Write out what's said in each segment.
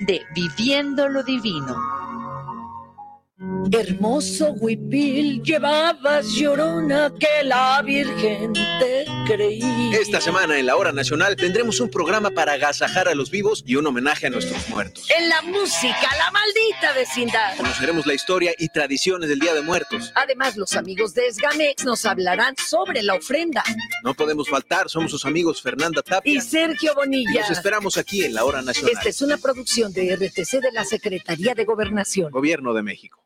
de Viviendo lo Divino. Hermoso huipil llevabas llorona que la Virgen te creí. Esta semana en la Hora Nacional tendremos un programa para agasajar a los vivos y un homenaje a nuestros muertos. En la música, la maldita vecindad. Conoceremos la historia y tradiciones del Día de Muertos. Además, los amigos de Esgamex nos hablarán sobre la ofrenda. No podemos faltar, somos sus amigos Fernanda Tapia y Sergio Bonilla. Los esperamos aquí en la Hora Nacional. Esta es una producción de RTC de la Secretaría de Gobernación. Gobierno de México.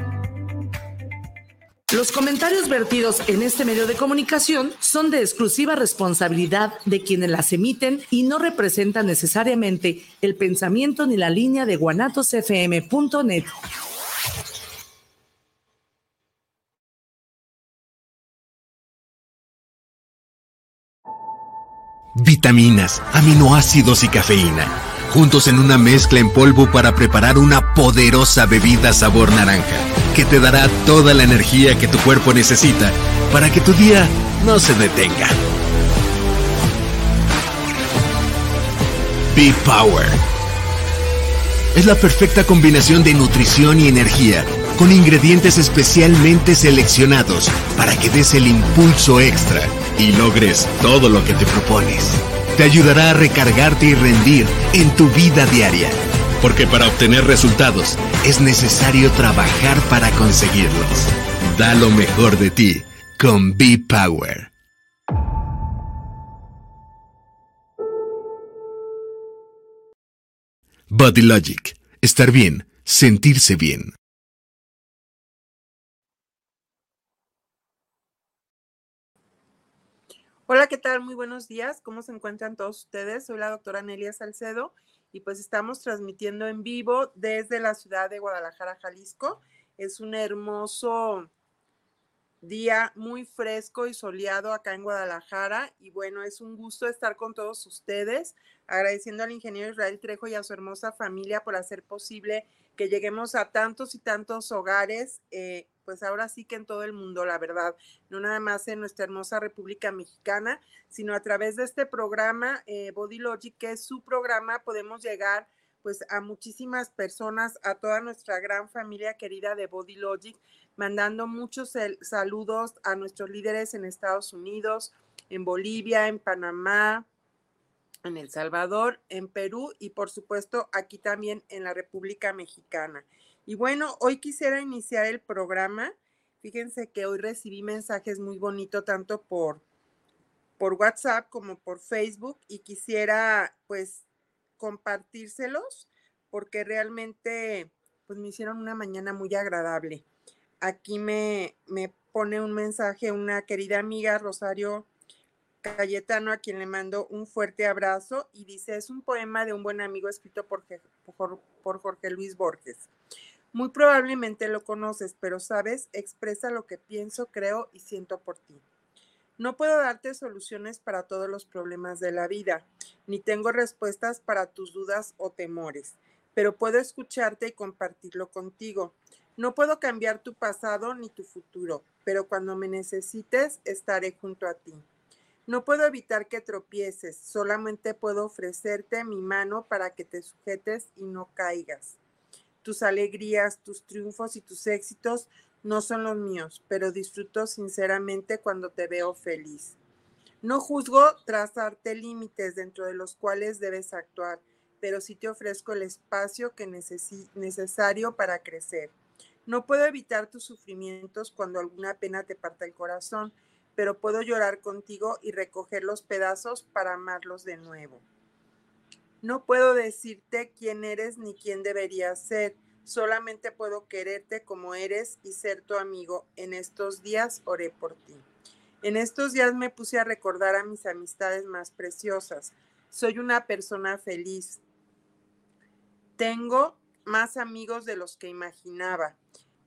Los comentarios vertidos en este medio de comunicación son de exclusiva responsabilidad de quienes las emiten y no representan necesariamente el pensamiento ni la línea de guanatosfm.net. Vitaminas, aminoácidos y cafeína, juntos en una mezcla en polvo para preparar una poderosa bebida sabor naranja que te dará toda la energía que tu cuerpo necesita para que tu día no se detenga. Be Power. Es la perfecta combinación de nutrición y energía, con ingredientes especialmente seleccionados para que des el impulso extra y logres todo lo que te propones. Te ayudará a recargarte y rendir en tu vida diaria porque para obtener resultados es necesario trabajar para conseguirlos. Da lo mejor de ti con B-Power. Body Logic. Estar bien, sentirse bien. Hola, ¿qué tal? Muy buenos días. ¿Cómo se encuentran todos ustedes? Soy la doctora Nelia Salcedo y pues estamos transmitiendo en vivo desde la ciudad de Guadalajara, Jalisco. Es un hermoso día muy fresco y soleado acá en Guadalajara y bueno, es un gusto estar con todos ustedes, agradeciendo al ingeniero Israel Trejo y a su hermosa familia por hacer posible que lleguemos a tantos y tantos hogares, eh, pues ahora sí que en todo el mundo, la verdad, no nada más en nuestra hermosa República Mexicana, sino a través de este programa eh, Body Logic, que es su programa, podemos llegar pues a muchísimas personas, a toda nuestra gran familia querida de Body Logic, mandando muchos saludos a nuestros líderes en Estados Unidos, en Bolivia, en Panamá, en El Salvador, en Perú y por supuesto aquí también en la República Mexicana. Y bueno, hoy quisiera iniciar el programa. Fíjense que hoy recibí mensajes muy bonitos tanto por, por WhatsApp como por Facebook y quisiera pues compartírselos porque realmente pues me hicieron una mañana muy agradable. Aquí me, me pone un mensaje una querida amiga, Rosario Cayetano, a quien le mando un fuerte abrazo y dice, es un poema de un buen amigo escrito por, por Jorge Luis Borges. Muy probablemente lo conoces, pero sabes, expresa lo que pienso, creo y siento por ti. No puedo darte soluciones para todos los problemas de la vida, ni tengo respuestas para tus dudas o temores, pero puedo escucharte y compartirlo contigo. No puedo cambiar tu pasado ni tu futuro, pero cuando me necesites estaré junto a ti. No puedo evitar que tropieces, solamente puedo ofrecerte mi mano para que te sujetes y no caigas. Tus alegrías, tus triunfos y tus éxitos no son los míos, pero disfruto sinceramente cuando te veo feliz. No juzgo trazarte límites dentro de los cuales debes actuar, pero sí te ofrezco el espacio que necesario para crecer. No puedo evitar tus sufrimientos cuando alguna pena te parta el corazón, pero puedo llorar contigo y recoger los pedazos para amarlos de nuevo. No puedo decirte quién eres ni quién deberías ser, solamente puedo quererte como eres y ser tu amigo. En estos días oré por ti. En estos días me puse a recordar a mis amistades más preciosas. Soy una persona feliz. Tengo más amigos de los que imaginaba.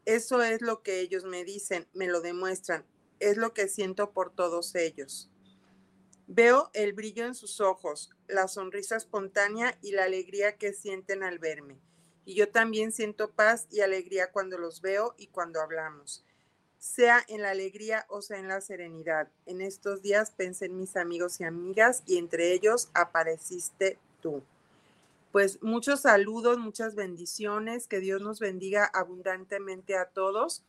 Eso es lo que ellos me dicen, me lo demuestran es lo que siento por todos ellos. Veo el brillo en sus ojos, la sonrisa espontánea y la alegría que sienten al verme. Y yo también siento paz y alegría cuando los veo y cuando hablamos. Sea en la alegría o sea en la serenidad. En estos días pensé en mis amigos y amigas y entre ellos apareciste tú. Pues muchos saludos, muchas bendiciones, que Dios nos bendiga abundantemente a todos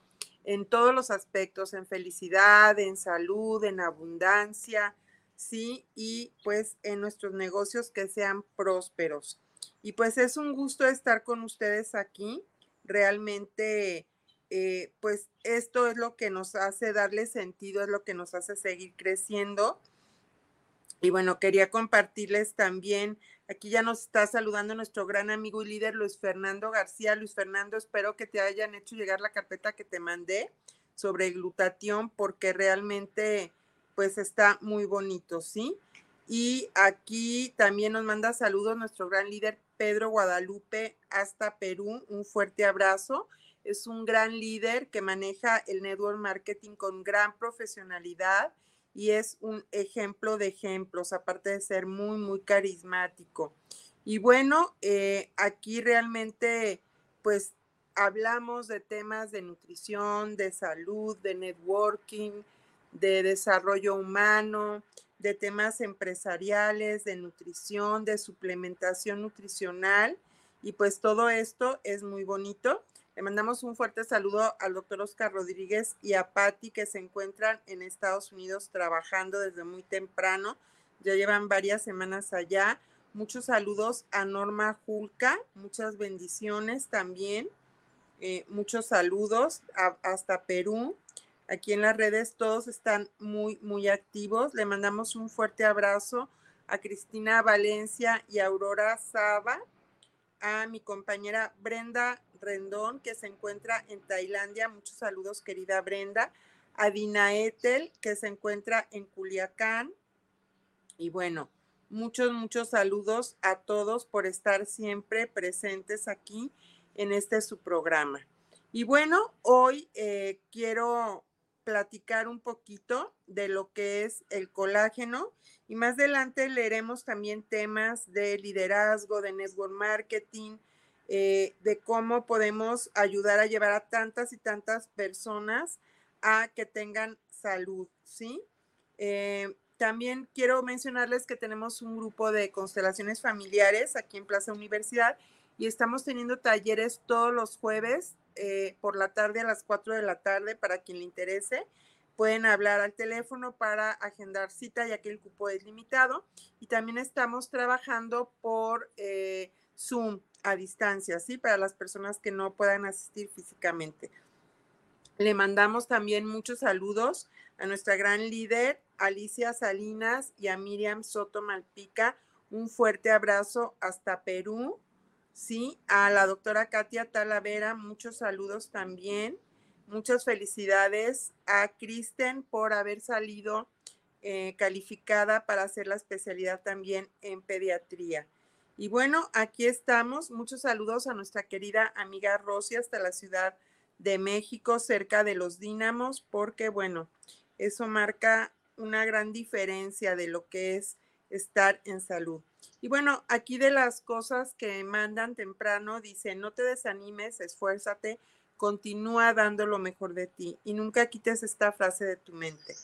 en todos los aspectos, en felicidad, en salud, en abundancia, ¿sí? Y pues en nuestros negocios que sean prósperos. Y pues es un gusto estar con ustedes aquí. Realmente, eh, pues esto es lo que nos hace darle sentido, es lo que nos hace seguir creciendo. Y bueno, quería compartirles también, aquí ya nos está saludando nuestro gran amigo y líder Luis Fernando García. Luis Fernando, espero que te hayan hecho llegar la carpeta que te mandé sobre glutatión porque realmente pues está muy bonito, ¿sí? Y aquí también nos manda saludos nuestro gran líder Pedro Guadalupe hasta Perú. Un fuerte abrazo. Es un gran líder que maneja el network marketing con gran profesionalidad y es un ejemplo de ejemplos, aparte de ser muy, muy carismático. Y bueno, eh, aquí realmente pues hablamos de temas de nutrición, de salud, de networking, de desarrollo humano, de temas empresariales, de nutrición, de suplementación nutricional. Y pues todo esto es muy bonito. Le mandamos un fuerte saludo al doctor Oscar Rodríguez y a Patti que se encuentran en Estados Unidos trabajando desde muy temprano. Ya llevan varias semanas allá. Muchos saludos a Norma Julca, muchas bendiciones también. Eh, muchos saludos hasta Perú. Aquí en las redes todos están muy, muy activos. Le mandamos un fuerte abrazo a Cristina Valencia y Aurora Saba, a mi compañera Brenda Rendón, que se encuentra en Tailandia. Muchos saludos, querida Brenda. A Dina Etel, que se encuentra en Culiacán. Y bueno, muchos, muchos saludos a todos por estar siempre presentes aquí en este su programa. Y bueno, hoy eh, quiero platicar un poquito de lo que es el colágeno y más adelante leeremos también temas de liderazgo, de network marketing, eh, de cómo podemos ayudar a llevar a tantas y tantas personas a que tengan salud, ¿sí? Eh, también quiero mencionarles que tenemos un grupo de constelaciones familiares aquí en Plaza Universidad y estamos teniendo talleres todos los jueves eh, por la tarde a las 4 de la tarde para quien le interese. Pueden hablar al teléfono para agendar cita ya que el cupo es limitado. Y también estamos trabajando por eh, Zoom a distancia, ¿sí? Para las personas que no puedan asistir físicamente. Le mandamos también muchos saludos a nuestra gran líder, Alicia Salinas, y a Miriam Soto Malpica. Un fuerte abrazo hasta Perú. Sí, a la doctora Katia Talavera, muchos saludos también. Muchas felicidades a Kristen por haber salido eh, calificada para hacer la especialidad también en pediatría. Y bueno, aquí estamos. Muchos saludos a nuestra querida amiga Rosy hasta la Ciudad de México, cerca de los Dínamos, porque bueno, eso marca una gran diferencia de lo que es estar en salud. Y bueno, aquí de las cosas que mandan temprano, dice, no te desanimes, esfuérzate, continúa dando lo mejor de ti y nunca quites esta frase de tu mente.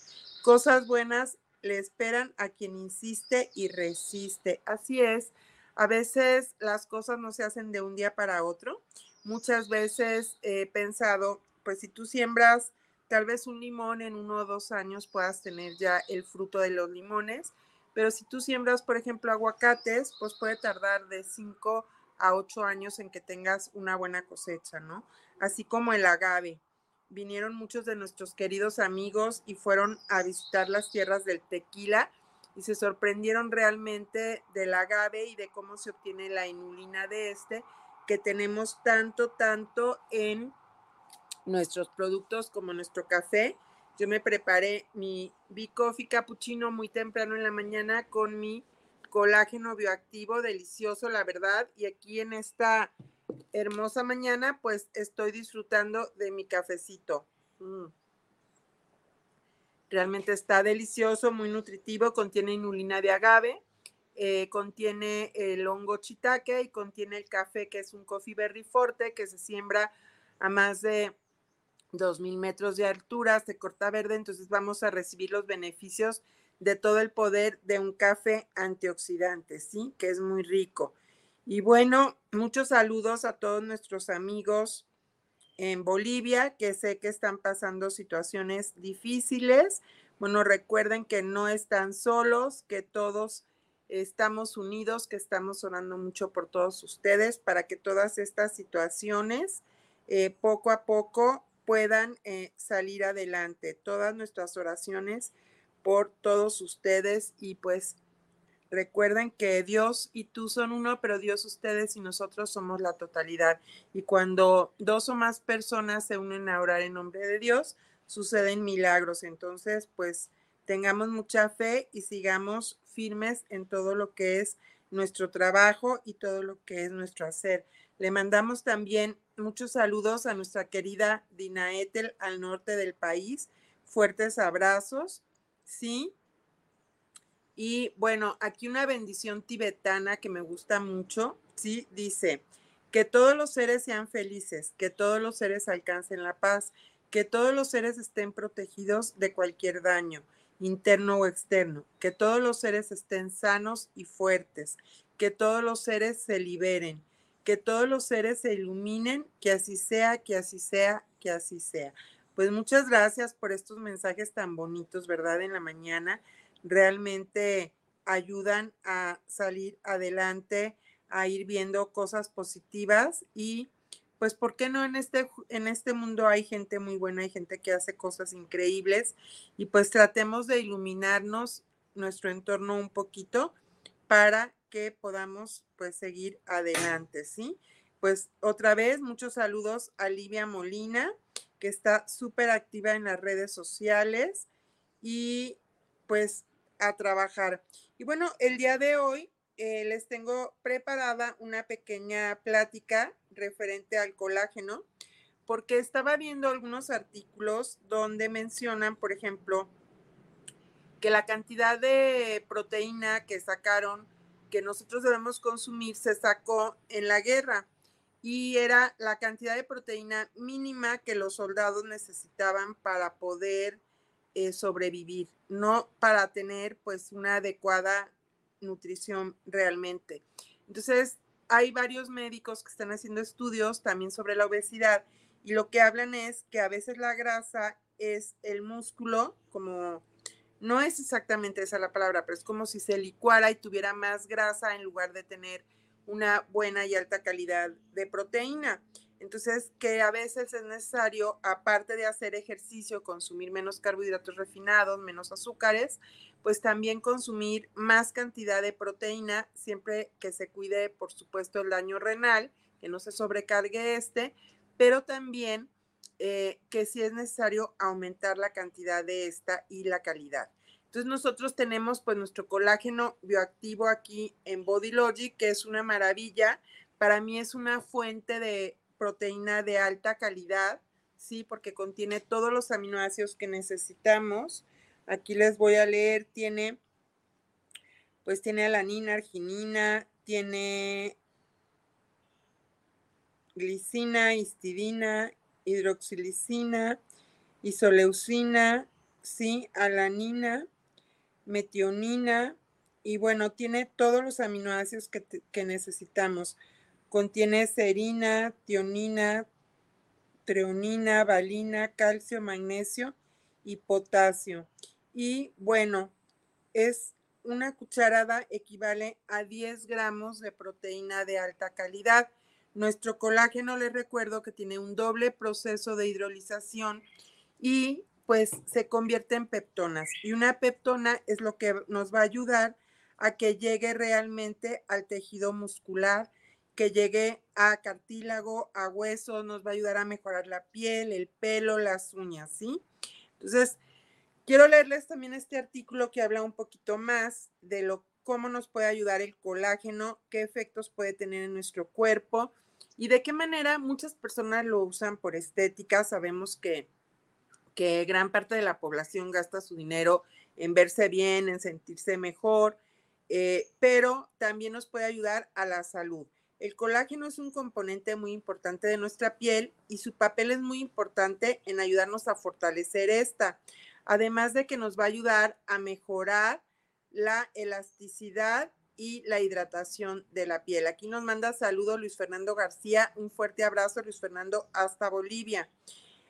Cosas buenas le esperan a quien insiste y resiste. Así es, a veces las cosas no se hacen de un día para otro. Muchas veces he pensado, pues si tú siembras tal vez un limón en uno o dos años puedas tener ya el fruto de los limones pero si tú siembras, por ejemplo, aguacates, pues puede tardar de 5 a 8 años en que tengas una buena cosecha, ¿no? Así como el agave. Vinieron muchos de nuestros queridos amigos y fueron a visitar las tierras del tequila y se sorprendieron realmente del agave y de cómo se obtiene la inulina de este, que tenemos tanto, tanto en nuestros productos como nuestro café yo me preparé mi B-Coffee cappuccino muy temprano en la mañana con mi colágeno bioactivo, delicioso, la verdad. Y aquí en esta hermosa mañana, pues estoy disfrutando de mi cafecito. Mm. Realmente está delicioso, muy nutritivo, contiene inulina de agave, eh, contiene el hongo chitaque y contiene el café, que es un coffee berry forte que se siembra a más de 2.000 metros de altura, se corta verde, entonces vamos a recibir los beneficios de todo el poder de un café antioxidante, ¿sí? Que es muy rico. Y bueno, muchos saludos a todos nuestros amigos en Bolivia, que sé que están pasando situaciones difíciles. Bueno, recuerden que no están solos, que todos estamos unidos, que estamos orando mucho por todos ustedes para que todas estas situaciones eh, poco a poco puedan eh, salir adelante. Todas nuestras oraciones por todos ustedes y pues recuerden que Dios y tú son uno, pero Dios ustedes y nosotros somos la totalidad. Y cuando dos o más personas se unen a orar en nombre de Dios, suceden milagros. Entonces, pues tengamos mucha fe y sigamos firmes en todo lo que es nuestro trabajo y todo lo que es nuestro hacer. Le mandamos también muchos saludos a nuestra querida Dina Etel al norte del país. Fuertes abrazos, ¿sí? Y bueno, aquí una bendición tibetana que me gusta mucho, ¿sí? Dice, que todos los seres sean felices, que todos los seres alcancen la paz, que todos los seres estén protegidos de cualquier daño interno o externo, que todos los seres estén sanos y fuertes, que todos los seres se liberen, que todos los seres se iluminen, que así sea, que así sea, que así sea. Pues muchas gracias por estos mensajes tan bonitos, ¿verdad? En la mañana realmente ayudan a salir adelante, a ir viendo cosas positivas y pues, ¿por qué no en este, en este mundo hay gente muy buena, hay gente que hace cosas increíbles y pues tratemos de iluminarnos nuestro entorno un poquito para que podamos pues seguir adelante, ¿sí? Pues otra vez, muchos saludos a Livia Molina, que está súper activa en las redes sociales y pues a trabajar. Y bueno, el día de hoy eh, les tengo preparada una pequeña plática referente al colágeno, porque estaba viendo algunos artículos donde mencionan, por ejemplo, que la cantidad de proteína que sacaron, que nosotros debemos consumir, se sacó en la guerra y era la cantidad de proteína mínima que los soldados necesitaban para poder eh, sobrevivir, no para tener pues una adecuada nutrición realmente. Entonces, hay varios médicos que están haciendo estudios también sobre la obesidad y lo que hablan es que a veces la grasa es el músculo, como no es exactamente esa la palabra, pero es como si se licuara y tuviera más grasa en lugar de tener una buena y alta calidad de proteína. Entonces, que a veces es necesario, aparte de hacer ejercicio, consumir menos carbohidratos refinados, menos azúcares, pues también consumir más cantidad de proteína, siempre que se cuide, por supuesto, el daño renal, que no se sobrecargue este, pero también eh, que si es necesario aumentar la cantidad de esta y la calidad. Entonces nosotros tenemos pues nuestro colágeno bioactivo aquí en Body Logic, que es una maravilla. Para mí es una fuente de proteína de alta calidad, ¿sí? Porque contiene todos los aminoácidos que necesitamos. Aquí les voy a leer, tiene, pues tiene alanina, arginina, tiene glicina, histidina, hidroxilicina, isoleucina, sí, alanina, metionina, y bueno, tiene todos los aminoácidos que, que necesitamos. Contiene serina, tionina, treonina, valina, calcio, magnesio y potasio. Y bueno, es una cucharada equivale a 10 gramos de proteína de alta calidad. Nuestro colágeno, les recuerdo que tiene un doble proceso de hidrolización y pues se convierte en peptonas. Y una peptona es lo que nos va a ayudar a que llegue realmente al tejido muscular que llegue a cartílago, a hueso, nos va a ayudar a mejorar la piel, el pelo, las uñas, ¿sí? Entonces, quiero leerles también este artículo que habla un poquito más de lo cómo nos puede ayudar el colágeno, qué efectos puede tener en nuestro cuerpo y de qué manera muchas personas lo usan por estética. Sabemos que que gran parte de la población gasta su dinero en verse bien, en sentirse mejor, eh, pero también nos puede ayudar a la salud. El colágeno es un componente muy importante de nuestra piel y su papel es muy importante en ayudarnos a fortalecer esta, además de que nos va a ayudar a mejorar la elasticidad y la hidratación de la piel. Aquí nos manda saludo Luis Fernando García, un fuerte abrazo Luis Fernando hasta Bolivia.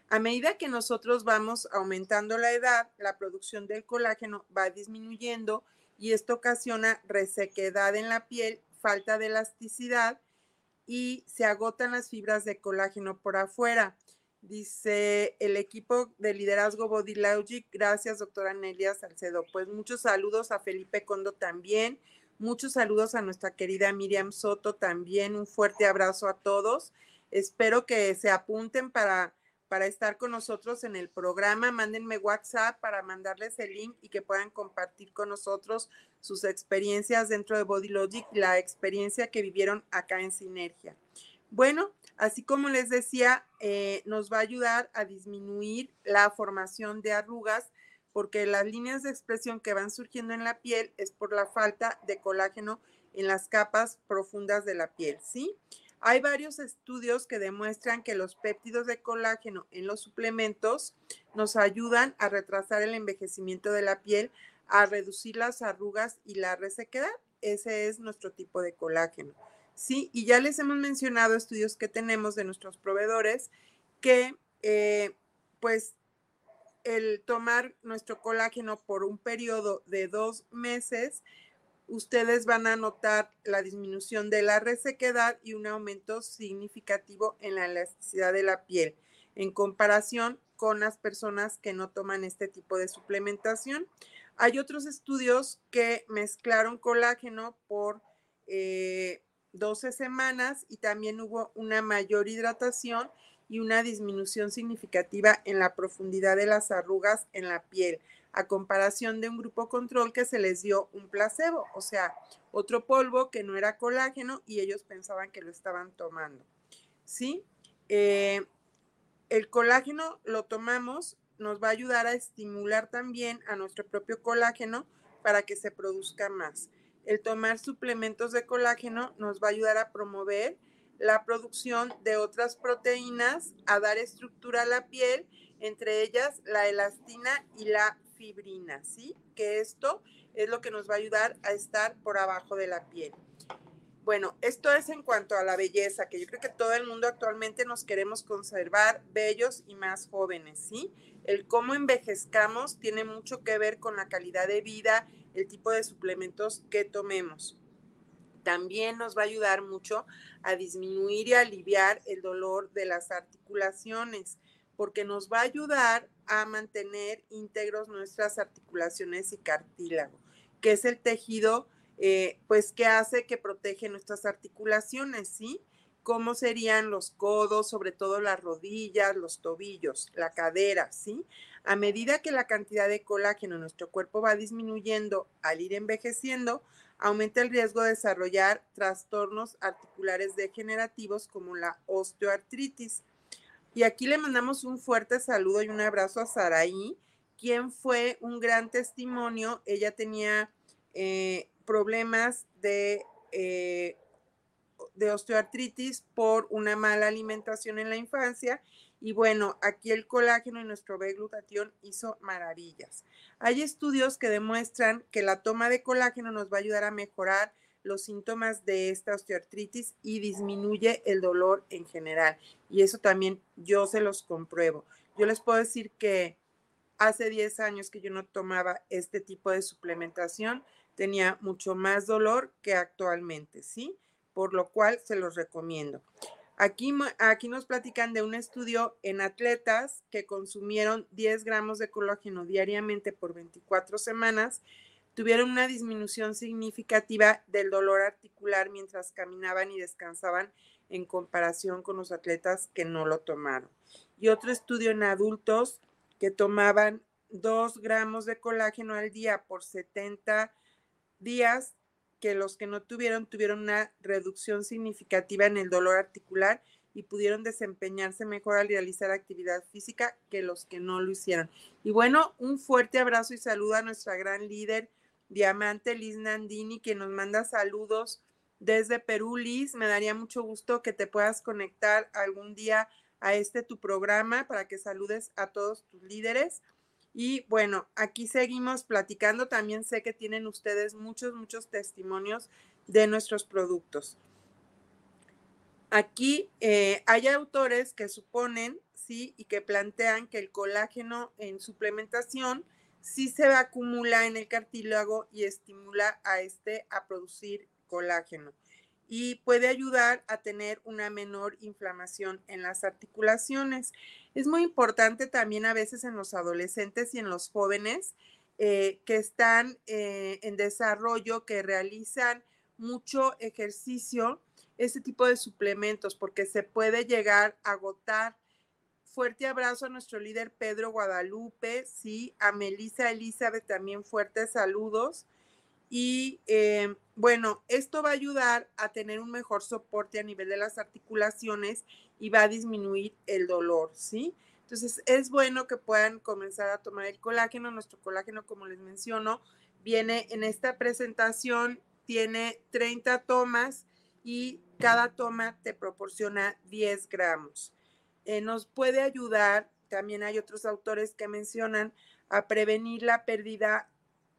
A medida que nosotros vamos aumentando la edad, la producción del colágeno va disminuyendo y esto ocasiona resequedad en la piel, falta de elasticidad y se agotan las fibras de colágeno por afuera. Dice el equipo de liderazgo Body Logic, gracias doctora Nelia Salcedo. Pues muchos saludos a Felipe Condo también, muchos saludos a nuestra querida Miriam Soto también, un fuerte abrazo a todos. Espero que se apunten para para estar con nosotros en el programa. Mándenme WhatsApp para mandarles el link y que puedan compartir con nosotros sus experiencias dentro de Body Logic, la experiencia que vivieron acá en Sinergia. Bueno, así como les decía, eh, nos va a ayudar a disminuir la formación de arrugas porque las líneas de expresión que van surgiendo en la piel es por la falta de colágeno en las capas profundas de la piel, ¿sí? Hay varios estudios que demuestran que los péptidos de colágeno en los suplementos nos ayudan a retrasar el envejecimiento de la piel, a reducir las arrugas y la resequedad. Ese es nuestro tipo de colágeno. Sí, y ya les hemos mencionado estudios que tenemos de nuestros proveedores que, eh, pues, el tomar nuestro colágeno por un periodo de dos meses ustedes van a notar la disminución de la resequedad y un aumento significativo en la elasticidad de la piel en comparación con las personas que no toman este tipo de suplementación. Hay otros estudios que mezclaron colágeno por 12 eh, semanas y también hubo una mayor hidratación y una disminución significativa en la profundidad de las arrugas en la piel a comparación de un grupo control que se les dio un placebo, o sea, otro polvo que no era colágeno y ellos pensaban que lo estaban tomando. ¿Sí? Eh, el colágeno lo tomamos, nos va a ayudar a estimular también a nuestro propio colágeno para que se produzca más. El tomar suplementos de colágeno nos va a ayudar a promover la producción de otras proteínas, a dar estructura a la piel, entre ellas la elastina y la fibrina, ¿sí? Que esto es lo que nos va a ayudar a estar por abajo de la piel. Bueno, esto es en cuanto a la belleza, que yo creo que todo el mundo actualmente nos queremos conservar bellos y más jóvenes, ¿sí? El cómo envejezcamos tiene mucho que ver con la calidad de vida, el tipo de suplementos que tomemos. También nos va a ayudar mucho a disminuir y aliviar el dolor de las articulaciones porque nos va a ayudar a mantener íntegros nuestras articulaciones y cartílago, que es el tejido, eh, pues, que hace que protege nuestras articulaciones, ¿sí? ¿Cómo serían los codos, sobre todo las rodillas, los tobillos, la cadera, ¿sí? A medida que la cantidad de colágeno en nuestro cuerpo va disminuyendo al ir envejeciendo, aumenta el riesgo de desarrollar trastornos articulares degenerativos como la osteoartritis. Y aquí le mandamos un fuerte saludo y un abrazo a Saraí, quien fue un gran testimonio. Ella tenía eh, problemas de, eh, de osteoartritis por una mala alimentación en la infancia. Y bueno, aquí el colágeno y nuestro B-glutatión hizo maravillas. Hay estudios que demuestran que la toma de colágeno nos va a ayudar a mejorar los síntomas de esta osteoartritis y disminuye el dolor en general. Y eso también yo se los compruebo. Yo les puedo decir que hace 10 años que yo no tomaba este tipo de suplementación, tenía mucho más dolor que actualmente, ¿sí? Por lo cual se los recomiendo. Aquí, nos platican de un estudio en atletas que consumieron 10 gramos de colágeno diariamente por 24 semanas tuvieron una disminución significativa del dolor articular mientras caminaban y descansaban en comparación con los atletas que no lo tomaron. Y otro estudio en adultos que tomaban 2 gramos de colágeno al día por 70 días, que los que no tuvieron tuvieron una reducción significativa en el dolor articular y pudieron desempeñarse mejor al realizar actividad física que los que no lo hicieron. Y bueno, un fuerte abrazo y saludo a nuestra gran líder, Diamante Liz Nandini, que nos manda saludos desde Perú. Liz, me daría mucho gusto que te puedas conectar algún día a este tu programa para que saludes a todos tus líderes. Y bueno, aquí seguimos platicando. También sé que tienen ustedes muchos, muchos testimonios de nuestros productos. Aquí eh, hay autores que suponen, sí, y que plantean que el colágeno en suplementación sí se acumula en el cartílago y estimula a este a producir colágeno y puede ayudar a tener una menor inflamación en las articulaciones. Es muy importante también a veces en los adolescentes y en los jóvenes eh, que están eh, en desarrollo, que realizan mucho ejercicio, este tipo de suplementos, porque se puede llegar a agotar. Fuerte abrazo a nuestro líder Pedro Guadalupe, sí, a Melissa Elizabeth también fuertes saludos. Y eh, bueno, esto va a ayudar a tener un mejor soporte a nivel de las articulaciones y va a disminuir el dolor, ¿sí? Entonces es bueno que puedan comenzar a tomar el colágeno. Nuestro colágeno, como les menciono, viene en esta presentación tiene 30 tomas y cada toma te proporciona 10 gramos. Eh, nos puede ayudar, también hay otros autores que mencionan, a prevenir la pérdida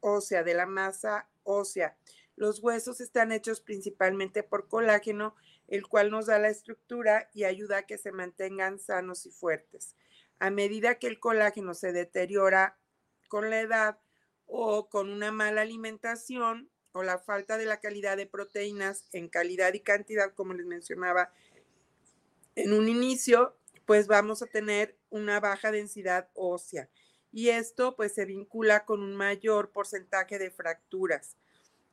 ósea, de la masa ósea. Los huesos están hechos principalmente por colágeno, el cual nos da la estructura y ayuda a que se mantengan sanos y fuertes. A medida que el colágeno se deteriora con la edad o con una mala alimentación, o la falta de la calidad de proteínas en calidad y cantidad, como les mencionaba en un inicio, pues vamos a tener una baja densidad ósea. Y esto pues se vincula con un mayor porcentaje de fracturas.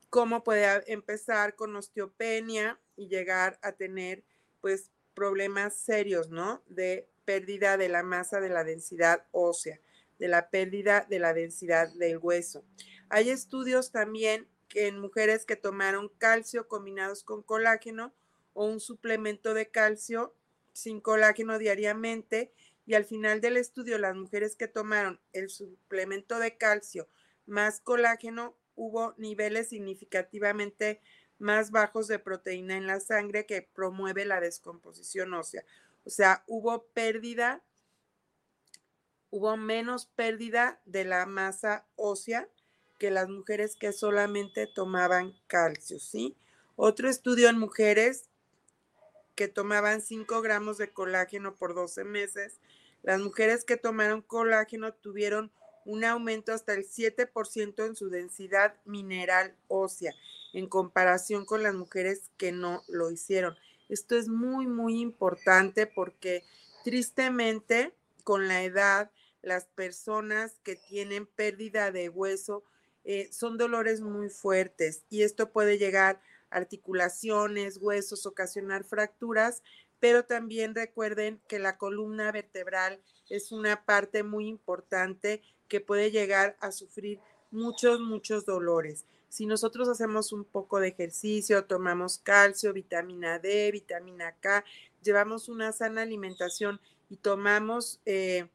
¿Cómo puede empezar con osteopenia y llegar a tener pues problemas serios, ¿no? De pérdida de la masa de la densidad ósea, de la pérdida de la densidad del hueso. Hay estudios también que en mujeres que tomaron calcio combinados con colágeno o un suplemento de calcio sin colágeno diariamente y al final del estudio las mujeres que tomaron el suplemento de calcio más colágeno hubo niveles significativamente más bajos de proteína en la sangre que promueve la descomposición ósea. O sea, hubo pérdida, hubo menos pérdida de la masa ósea que las mujeres que solamente tomaban calcio, ¿sí? Otro estudio en mujeres que tomaban 5 gramos de colágeno por 12 meses, las mujeres que tomaron colágeno tuvieron un aumento hasta el 7% en su densidad mineral ósea en comparación con las mujeres que no lo hicieron. Esto es muy, muy importante porque tristemente con la edad, las personas que tienen pérdida de hueso eh, son dolores muy fuertes y esto puede llegar a articulaciones, huesos, ocasionar fracturas, pero también recuerden que la columna vertebral es una parte muy importante que puede llegar a sufrir muchos, muchos dolores. Si nosotros hacemos un poco de ejercicio, tomamos calcio, vitamina D, vitamina K, llevamos una sana alimentación y tomamos eh,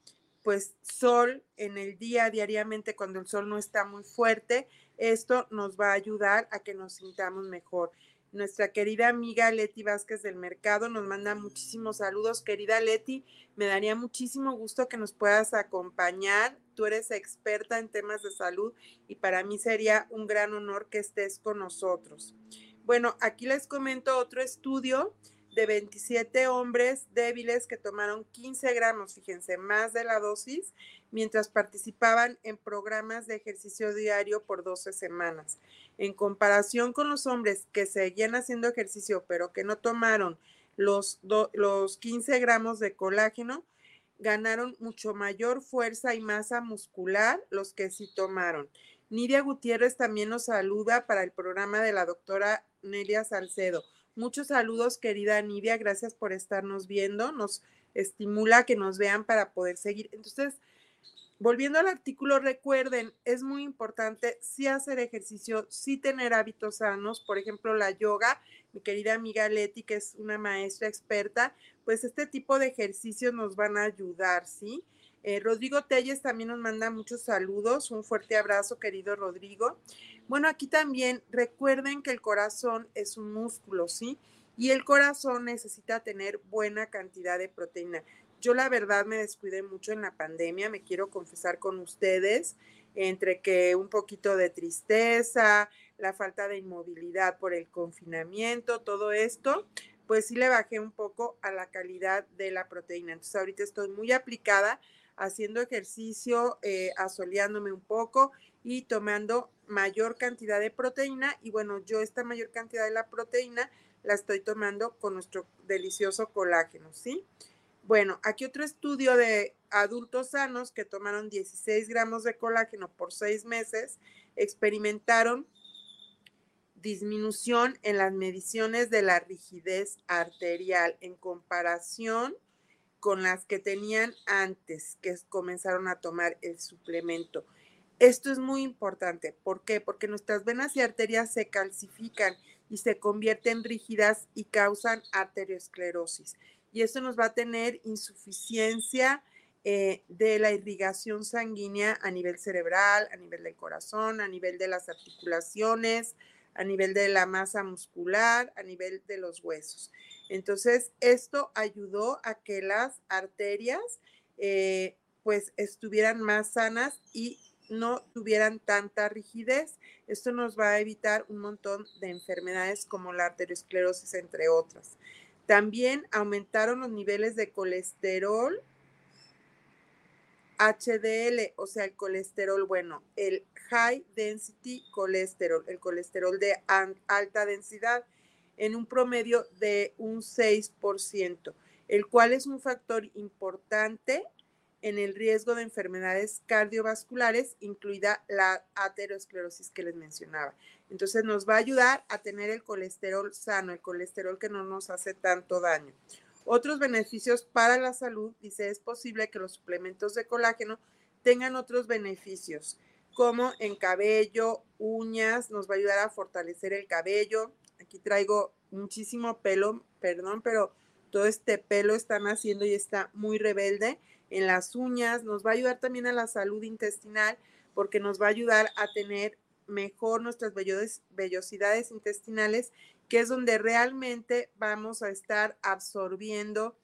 pues sol en el día diariamente cuando el sol no está muy fuerte, esto nos va a ayudar a que nos sintamos mejor. Nuestra querida amiga Leti Vázquez del Mercado nos manda muchísimos saludos. Querida Leti, me daría muchísimo gusto que nos puedas acompañar. Tú eres experta en temas de salud y para mí sería un gran honor que estés con nosotros. Bueno, aquí les comento otro estudio de 27 hombres débiles que tomaron 15 gramos, fíjense, más de la dosis, mientras participaban en programas de ejercicio diario por 12 semanas. En comparación con los hombres que seguían haciendo ejercicio, pero que no tomaron los, los 15 gramos de colágeno, ganaron mucho mayor fuerza y masa muscular los que sí tomaron. Nidia Gutiérrez también nos saluda para el programa de la doctora Nelia Salcedo. Muchos saludos, querida Nidia. Gracias por estarnos viendo. Nos estimula que nos vean para poder seguir. Entonces, volviendo al artículo, recuerden, es muy importante sí hacer ejercicio, sí tener hábitos sanos, por ejemplo, la yoga, mi querida amiga Leti, que es una maestra experta, pues este tipo de ejercicios nos van a ayudar, ¿sí? Eh, Rodrigo Telles también nos manda muchos saludos, un fuerte abrazo, querido Rodrigo. Bueno, aquí también recuerden que el corazón es un músculo, ¿sí? Y el corazón necesita tener buena cantidad de proteína. Yo la verdad me descuidé mucho en la pandemia, me quiero confesar con ustedes, entre que un poquito de tristeza, la falta de inmovilidad por el confinamiento, todo esto, pues sí le bajé un poco a la calidad de la proteína. Entonces ahorita estoy muy aplicada haciendo ejercicio, eh, asoleándome un poco y tomando mayor cantidad de proteína. Y bueno, yo esta mayor cantidad de la proteína la estoy tomando con nuestro delicioso colágeno, ¿sí? Bueno, aquí otro estudio de adultos sanos que tomaron 16 gramos de colágeno por seis meses, experimentaron disminución en las mediciones de la rigidez arterial en comparación con las que tenían antes que comenzaron a tomar el suplemento. Esto es muy importante. ¿Por qué? Porque nuestras venas y arterias se calcifican y se convierten rígidas y causan arteriosclerosis y esto nos va a tener insuficiencia eh, de la irrigación sanguínea a nivel cerebral, a nivel del corazón, a nivel de las articulaciones, a nivel de la masa muscular, a nivel de los huesos. Entonces, esto ayudó a que las arterias eh, pues estuvieran más sanas y no tuvieran tanta rigidez. Esto nos va a evitar un montón de enfermedades como la arteriosclerosis, entre otras. También aumentaron los niveles de colesterol HDL, o sea, el colesterol bueno, el high density colesterol, el colesterol de alta densidad, en un promedio de un 6%, el cual es un factor importante en el riesgo de enfermedades cardiovasculares, incluida la aterosclerosis que les mencionaba. Entonces nos va a ayudar a tener el colesterol sano, el colesterol que no nos hace tanto daño. Otros beneficios para la salud, dice, es posible que los suplementos de colágeno tengan otros beneficios, como en cabello, uñas, nos va a ayudar a fortalecer el cabello. Aquí traigo muchísimo pelo, perdón, pero todo este pelo está naciendo y está muy rebelde en las uñas, nos va a ayudar también a la salud intestinal porque nos va a ayudar a tener mejor nuestras vellosidades intestinales, que es donde realmente vamos a estar absorbiendo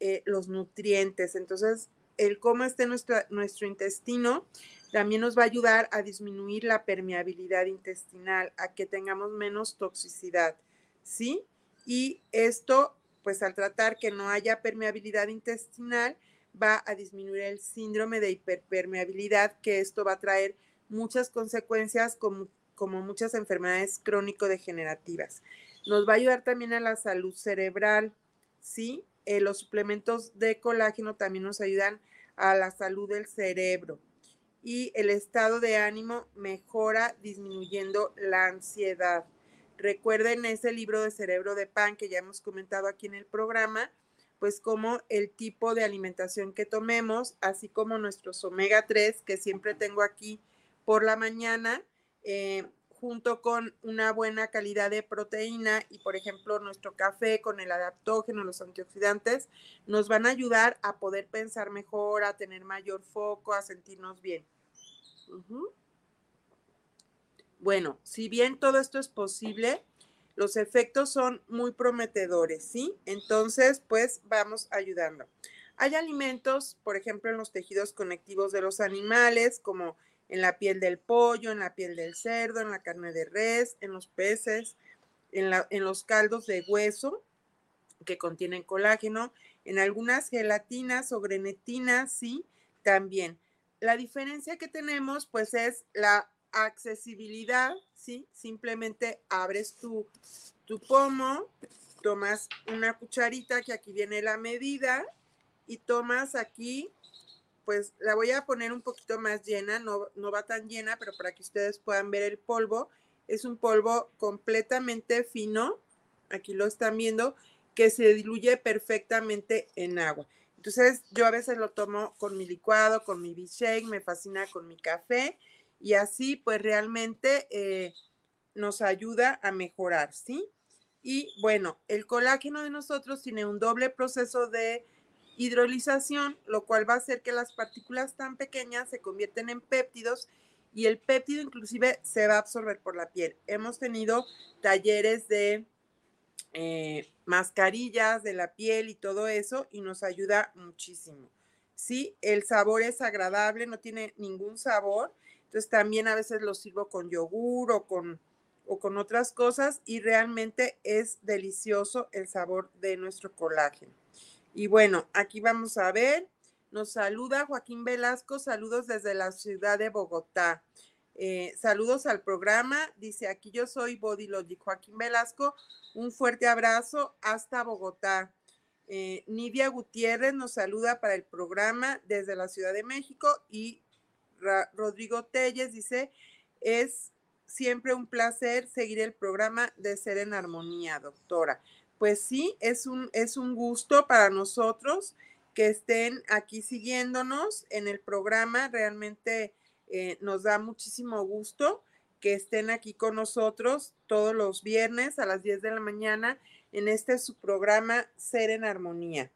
eh, los nutrientes. Entonces, el cómo esté nuestro intestino también nos va a ayudar a disminuir la permeabilidad intestinal, a que tengamos menos toxicidad, ¿sí? Y esto, pues al tratar que no haya permeabilidad intestinal, va a disminuir el síndrome de hiperpermeabilidad, que esto va a traer muchas consecuencias como, como muchas enfermedades crónico-degenerativas. Nos va a ayudar también a la salud cerebral, ¿sí? Eh, los suplementos de colágeno también nos ayudan a la salud del cerebro y el estado de ánimo mejora disminuyendo la ansiedad. Recuerden ese libro de cerebro de pan que ya hemos comentado aquí en el programa, pues como el tipo de alimentación que tomemos, así como nuestros omega 3 que siempre tengo aquí por la mañana, eh, junto con una buena calidad de proteína y, por ejemplo, nuestro café con el adaptógeno, los antioxidantes, nos van a ayudar a poder pensar mejor, a tener mayor foco, a sentirnos bien. Bueno, si bien todo esto es posible, los efectos son muy prometedores, ¿sí? Entonces, pues vamos ayudando. Hay alimentos, por ejemplo, en los tejidos conectivos de los animales, como en la piel del pollo, en la piel del cerdo, en la carne de res, en los peces, en, los caldos de hueso que contienen colágeno, en algunas gelatinas o grenetinas, sí, también. La diferencia que tenemos, pues, es la accesibilidad, ¿sí? Simplemente abres tu, tu pomo, tomas una cucharita, que aquí viene la medida, y tomas aquí, pues la voy a poner un poquito más llena, no, no va tan llena, pero para que ustedes puedan ver el polvo, es un polvo completamente fino, aquí lo están viendo, que se diluye perfectamente en agua. Entonces, yo a veces lo tomo con mi licuado, con mi shake, me fascina con mi café y así pues realmente eh, nos ayuda a mejorar, ¿sí? Y bueno, el colágeno de nosotros tiene un doble proceso de hidrolización, lo cual va a hacer que las partículas tan pequeñas se convierten en péptidos y el péptido inclusive se va a absorber por la piel. Hemos tenido talleres de eh, mascarillas de la piel y todo eso y nos ayuda muchísimo. Sí, el sabor es agradable, no tiene ningún sabor. Entonces también a veces lo sirvo con yogur o con, o con otras cosas y realmente es delicioso el sabor de nuestro colágeno. Y bueno, aquí vamos a ver, nos saluda Joaquín Velasco, saludos desde la ciudad de Bogotá. Eh, saludos al programa, dice aquí yo soy Body Logic. Joaquín Velasco, un fuerte abrazo hasta Bogotá. Eh, Nidia Gutiérrez nos saluda para el programa desde la Ciudad de México y Rodrigo Telles dice, es siempre un placer seguir el programa de Ser en Armonía, doctora pues sí, es un, es un gusto para nosotros que estén aquí siguiéndonos en el programa. Realmente eh, nos da muchísimo gusto que estén aquí con nosotros todos los viernes a las 10 de la mañana en este su programa Ser en Armonía.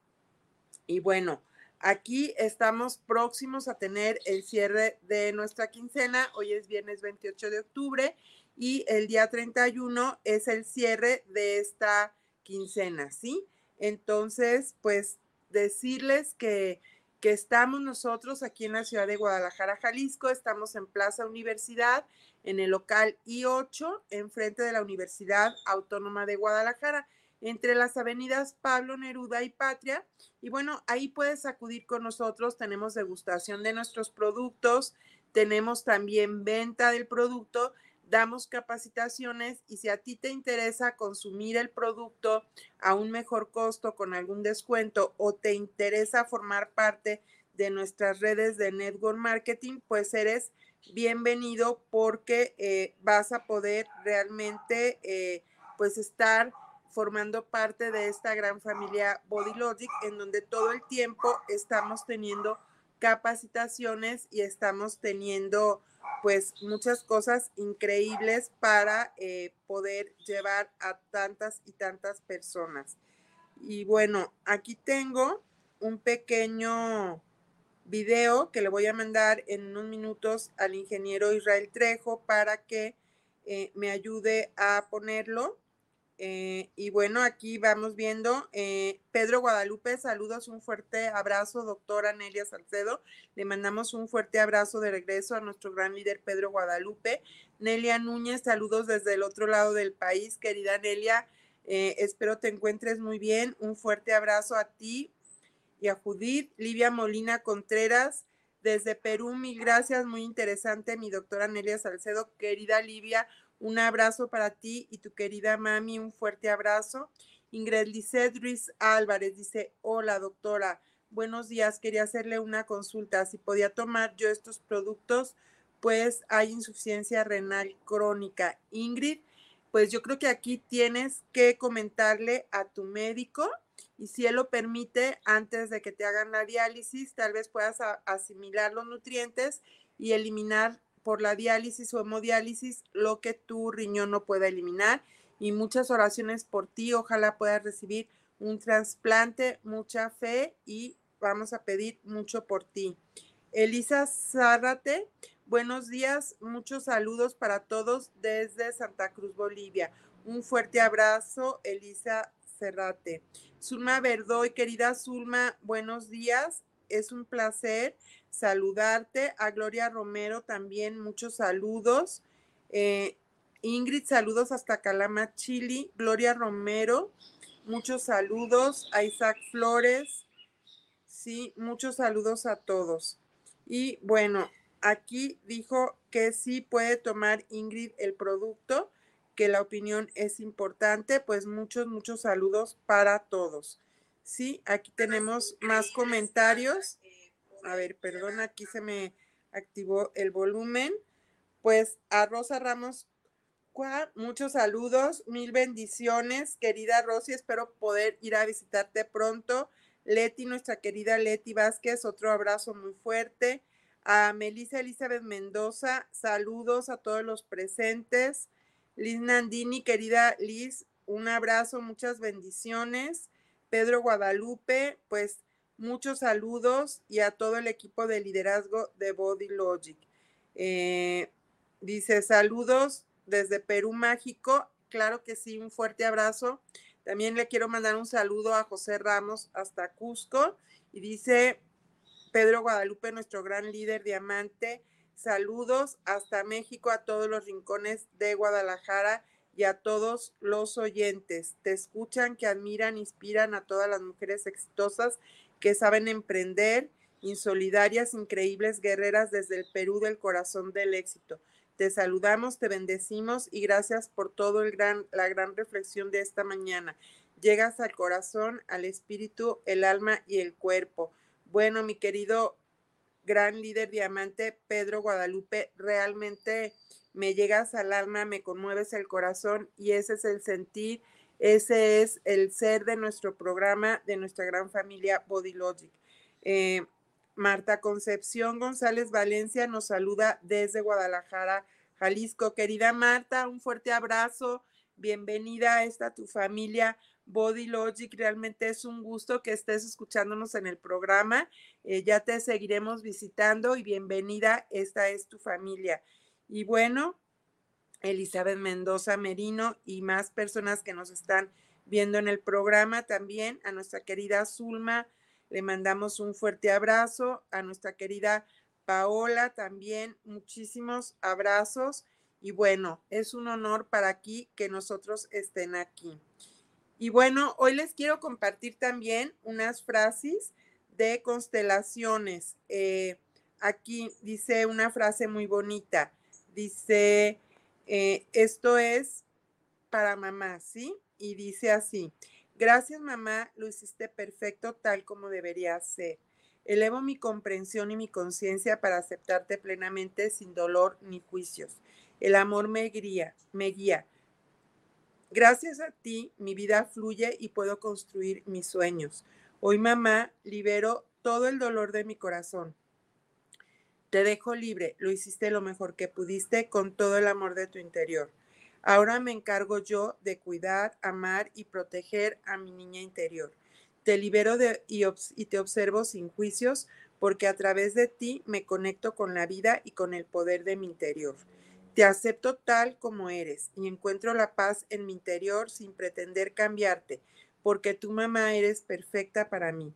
Y bueno, aquí estamos próximos a tener el cierre de nuestra quincena. Hoy es viernes 28 de octubre y el día 31 es el cierre de esta quincena, ¿sí? Entonces, pues decirles que, que estamos nosotros aquí en la ciudad de Guadalajara, Jalisco, estamos en Plaza Universidad, en el local I8, enfrente de la Universidad Autónoma de Guadalajara, entre las avenidas Pablo Neruda y Patria. Y bueno, ahí puedes acudir con nosotros, tenemos degustación de nuestros productos, tenemos también venta del producto damos capacitaciones y si a ti te interesa consumir el producto a un mejor costo con algún descuento o te interesa formar parte de nuestras redes de network marketing, pues eres bienvenido porque eh, vas a poder realmente eh, pues estar formando parte de esta gran familia Body Logic en donde todo el tiempo estamos teniendo capacitaciones y estamos teniendo pues muchas cosas increíbles para eh, poder llevar a tantas y tantas personas. Y bueno, aquí tengo un pequeño video que le voy a mandar en unos minutos al ingeniero Israel Trejo para que eh, me ayude a ponerlo. Eh, y bueno, aquí vamos viendo, eh, Pedro Guadalupe, saludos, un fuerte abrazo, doctora Nelia Salcedo. Le mandamos un fuerte abrazo de regreso a nuestro gran líder Pedro Guadalupe. Nelia Núñez, saludos desde el otro lado del país, querida Nelia. Eh, espero te encuentres muy bien. Un fuerte abrazo a ti y a Judith. Livia Molina Contreras, desde Perú, mil gracias, muy interesante, mi doctora Nelia Salcedo. Querida Livia, un abrazo para ti y tu querida mami, un fuerte abrazo. Ingrid Lisset Álvarez dice, hola doctora, buenos días, quería hacerle una consulta. Si podía tomar yo estos productos, pues hay insuficiencia renal crónica. Ingrid, pues yo creo que aquí tienes que comentarle a tu médico y si él lo permite, antes de que te hagan la diálisis, tal vez puedas asimilar los nutrientes y eliminar por la diálisis o hemodiálisis lo que tu riñón no pueda eliminar. Y muchas oraciones por ti. Ojalá puedas recibir un trasplante, mucha fe y vamos a pedir mucho por ti. Elisa Zárate, buenos días, muchos saludos para todos desde Santa Cruz, Bolivia. Un fuerte abrazo, Elisa Cerrate. Zulma Verdoy, querida Zulma, buenos días. Es un placer saludarte. A Gloria Romero también muchos saludos. Eh, Ingrid, saludos hasta Calama, Chile. Gloria Romero, muchos saludos. A Isaac Flores, sí, muchos saludos a todos. Y bueno, aquí dijo que sí puede tomar Ingrid el producto, que la opinión es importante, pues muchos, muchos saludos para todos. Sí, aquí tenemos más comentarios a ver, perdón, aquí se me activó el volumen. Pues a Rosa Ramos, muchos saludos, mil bendiciones, querida Rosy, espero poder ir a visitarte pronto. Leti, nuestra querida Leti Vázquez, otro abrazo muy fuerte. A Melissa Elizabeth Mendoza, saludos a todos los presentes. Liz Nandini, querida Liz, un abrazo, muchas bendiciones. Pedro Guadalupe, pues muchos saludos y a todo el equipo de liderazgo de Body Logic. Eh, dice saludos desde Perú Mágico. Claro que sí, un fuerte abrazo. También le quiero mandar un saludo a José Ramos hasta Cusco y dice Pedro Guadalupe, nuestro gran líder diamante. Saludos hasta México a todos los rincones de Guadalajara y a todos los oyentes. Te escuchan, que admiran, inspiran a todas las mujeres exitosas que saben emprender, insolidarias, increíbles guerreras desde el Perú del corazón del éxito. Te saludamos, te bendecimos y gracias por todo el gran, la gran reflexión de esta mañana. Llegas al corazón, al espíritu, el alma y el cuerpo. Bueno, mi querido gran líder diamante Pedro Guadalupe, realmente me llegas al alma, me conmueves el corazón y ese es el sentir, ese es el ser de nuestro programa, de nuestra gran familia Body Logic. Eh, Marta Concepción González Valencia nos saluda desde Guadalajara, Jalisco. Querida Marta, un fuerte abrazo. Bienvenida a esta tu familia Body Logic. Realmente es un gusto que estés escuchándonos en el programa. Eh, ya te seguiremos visitando y bienvenida. Esta es tu familia. Y bueno, Elizabeth Mendoza Merino y más personas que nos están viendo en el programa también, a nuestra querida Zulma le mandamos un fuerte abrazo a nuestra querida Paola también, muchísimos abrazos y bueno, es un honor para aquí que nosotros estén aquí. Y bueno, hoy les quiero compartir también unas frases de constelaciones. Eh, aquí dice una frase muy bonita. Dice, eh, esto es para mamá, ¿sí? Y dice así, Gracias, mamá, lo hiciste perfecto tal como debería ser. Elevo mi comprensión y mi conciencia para aceptarte plenamente sin dolor ni juicios. El amor me guía, me guía. Gracias a ti, mi vida fluye y puedo construir mis sueños. Hoy, mamá, libero todo el dolor de mi corazón. Te dejo libre, lo hiciste lo mejor que pudiste con todo el amor de tu interior. Ahora me encargo yo de cuidar, amar y proteger a mi niña interior. Te libero de, y, y te observo sin juicios porque a través de ti me conecto con la vida y con el poder de mi interior. Te acepto tal como eres y encuentro la paz en mi interior sin pretender cambiarte, porque tu mamá eres perfecta para mí.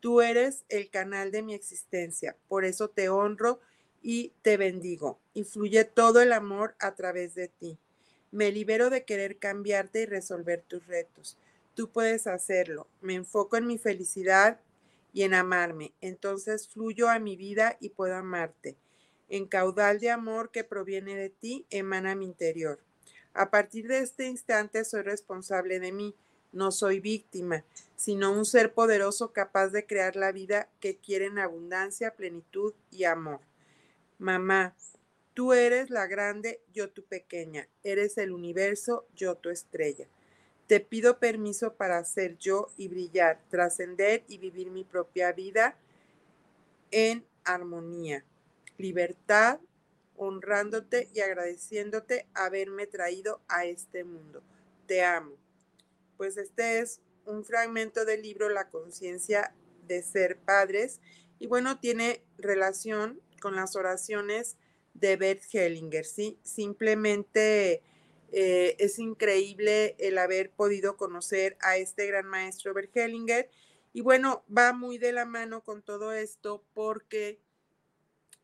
Tú eres el canal de mi existencia, por eso te honro y te bendigo, y fluye todo el amor a través de ti. Me libero de querer cambiarte y resolver tus retos. Tú puedes hacerlo. Me enfoco en mi felicidad y en amarme. Entonces fluyo a mi vida y puedo amarte. En caudal de amor que proviene de ti emana mi interior. A partir de este instante soy responsable de mí. No soy víctima, sino un ser poderoso capaz de crear la vida que quiere en abundancia, plenitud y amor. Mamá, Tú eres la grande, yo tu pequeña. Eres el universo, yo tu estrella. Te pido permiso para ser yo y brillar, trascender y vivir mi propia vida en armonía. Libertad, honrándote y agradeciéndote haberme traído a este mundo. Te amo. Pues este es un fragmento del libro La conciencia de ser padres y bueno, tiene relación con las oraciones de Bert Hellinger, ¿sí? Simplemente eh, es increíble el haber podido conocer a este gran maestro Bert Hellinger. Y bueno, va muy de la mano con todo esto porque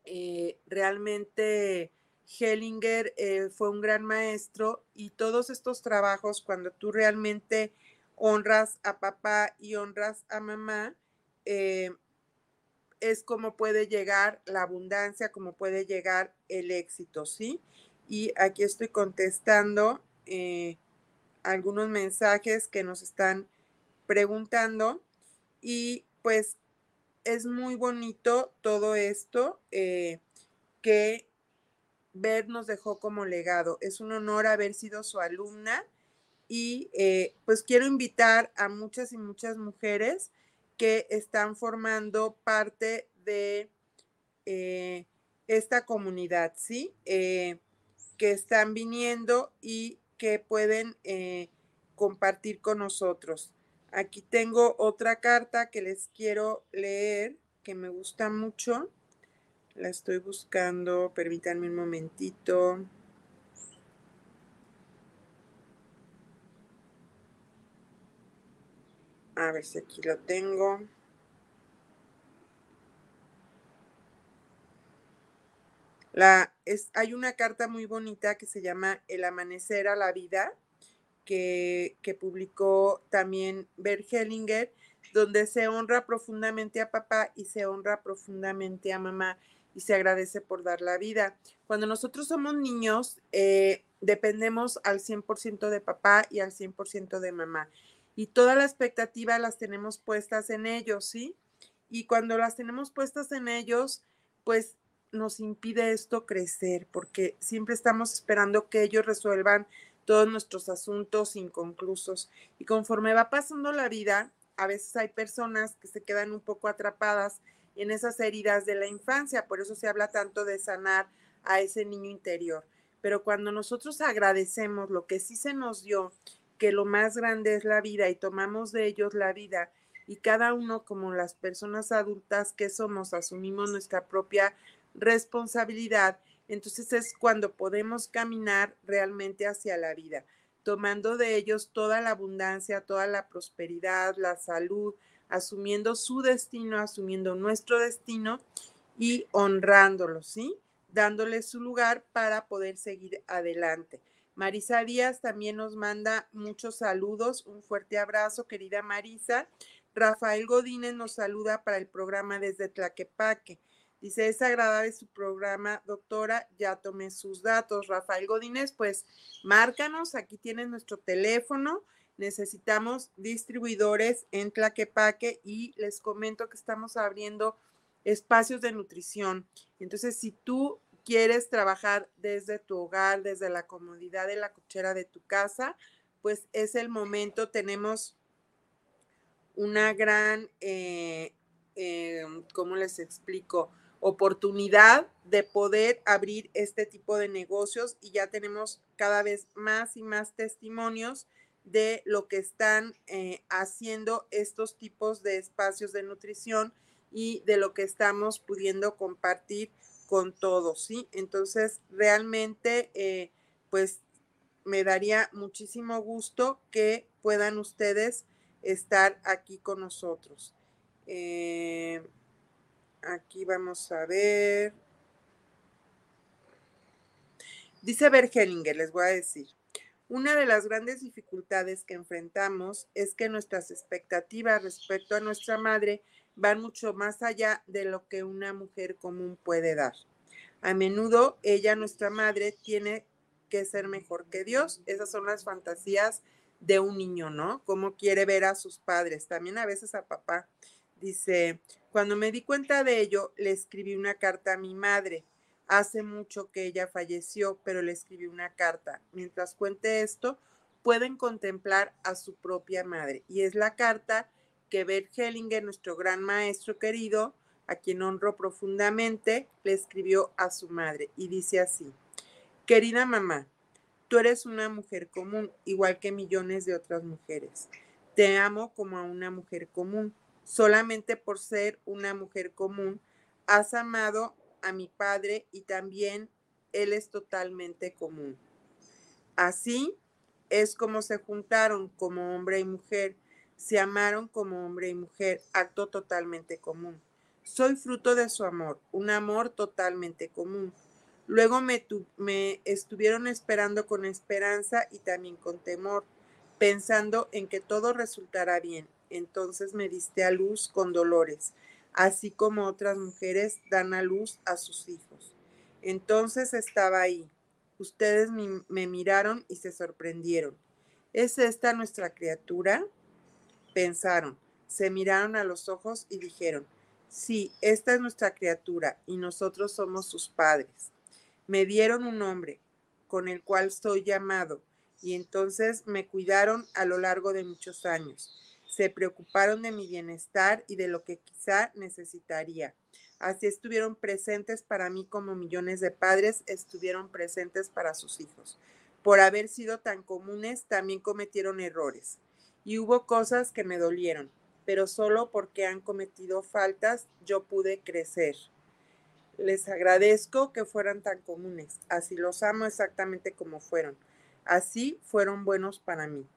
eh, realmente Hellinger eh, fue un gran maestro y todos estos trabajos, cuando tú realmente honras a papá y honras a mamá, es como puede llegar la abundancia, como puede llegar el éxito, ¿sí? Y aquí estoy contestando eh, algunos mensajes que nos están preguntando y pues es muy bonito todo esto eh, que Bert nos dejó como legado. Es un honor haber sido su alumna y eh, pues quiero invitar a muchas y muchas mujeres que están formando parte de eh, esta comunidad, ¿sí? Eh, que están viniendo y que pueden compartir con nosotros. Aquí tengo otra carta que les quiero leer, que me gusta mucho. La estoy buscando, permítanme un momentito. A ver si aquí lo tengo. La, es, hay una carta muy bonita que se llama El amanecer a la vida, que, que publicó también Bert Hellinger, donde se honra profundamente a papá y se honra profundamente a mamá y se agradece por dar la vida. Cuando nosotros somos niños, eh, dependemos al 100% de papá y al 100% de mamá. Y toda la expectativa las tenemos puestas en ellos, ¿sí? Y cuando las tenemos puestas en ellos, pues nos impide esto crecer, porque siempre estamos esperando que ellos resuelvan todos nuestros asuntos inconclusos. Y conforme va pasando la vida, a veces hay personas que se quedan un poco atrapadas en esas heridas de la infancia, por eso se habla tanto de sanar a ese niño interior. Pero cuando nosotros agradecemos lo que sí se nos dio, que lo más grande es la vida y tomamos de ellos la vida y cada uno como las personas adultas que somos asumimos nuestra propia responsabilidad, entonces es cuando podemos caminar realmente hacia la vida, tomando de ellos toda la abundancia, toda la prosperidad, la salud, asumiendo su destino, asumiendo nuestro destino y honrándolos, ¿sí? Dándoles su lugar para poder seguir adelante. Marisa Díaz también nos manda muchos saludos, un fuerte abrazo, querida Marisa. Rafael Godínez nos saluda para el programa desde Tlaquepaque. Dice, es agradable su programa, doctora, ya tomé sus datos. Rafael Godínez, pues márcanos, aquí tienes nuestro teléfono. Necesitamos distribuidores en Tlaquepaque y les comento que estamos abriendo espacios de nutrición. Entonces, si tú quieres trabajar desde tu hogar, desde la comodidad de la cochera de tu casa, pues es el momento. Tenemos una gran, eh, eh, ¿cómo les explico? oportunidad de poder abrir este tipo de negocios y ya tenemos cada vez más y más testimonios de lo que están eh, haciendo estos tipos de espacios de nutrición y de lo que estamos pudiendo compartir con todos, ¿sí? Entonces, realmente, eh, pues, me daría muchísimo gusto que puedan ustedes estar aquí con nosotros. Eh, Aquí vamos a ver. Dice Bergeninger, les voy a decir. Una de las grandes dificultades que enfrentamos es que nuestras expectativas respecto a nuestra madre van mucho más allá de lo que una mujer común puede dar. A menudo ella, nuestra madre, tiene que ser mejor que Dios. Esas son las fantasías de un niño, ¿no? Cómo quiere ver a sus padres, también a veces a papá. Dice, cuando me di cuenta de ello, le escribí una carta a mi madre. Hace mucho que ella falleció, pero le escribí una carta. Mientras cuente esto, pueden contemplar a su propia madre. Y es la carta que Bert Hellinger, nuestro gran maestro querido, a quien honro profundamente, le escribió a su madre. Y dice así, querida mamá, tú eres una mujer común, igual que millones de otras mujeres. Te amo como a una mujer común solamente por ser una mujer común, has amado a mi padre y también él es totalmente común. Así es como se juntaron como hombre y mujer, se amaron como hombre y mujer, acto totalmente común. Soy fruto de su amor, un amor totalmente común. Luego me, me estuvieron esperando con esperanza y también con temor, pensando en que todo resultará bien entonces me diste a luz con dolores, así como otras mujeres dan a luz a sus hijos. Entonces estaba ahí. Ustedes me miraron y se sorprendieron. ¿Es esta nuestra criatura? Pensaron, se miraron a los ojos y dijeron, sí, esta es nuestra criatura y nosotros somos sus padres. Me dieron un nombre con el cual soy llamado y entonces me cuidaron a lo largo de muchos años se preocuparon de mi bienestar y de lo que quizá necesitaría. Así estuvieron presentes para mí como millones de padres estuvieron presentes para sus hijos. Por haber sido tan comunes, también cometieron errores. Y hubo cosas que me dolieron, pero solo porque han cometido faltas yo pude crecer. Les agradezco que fueran tan comunes. Así los amo exactamente como fueron. Así fueron buenos para mí.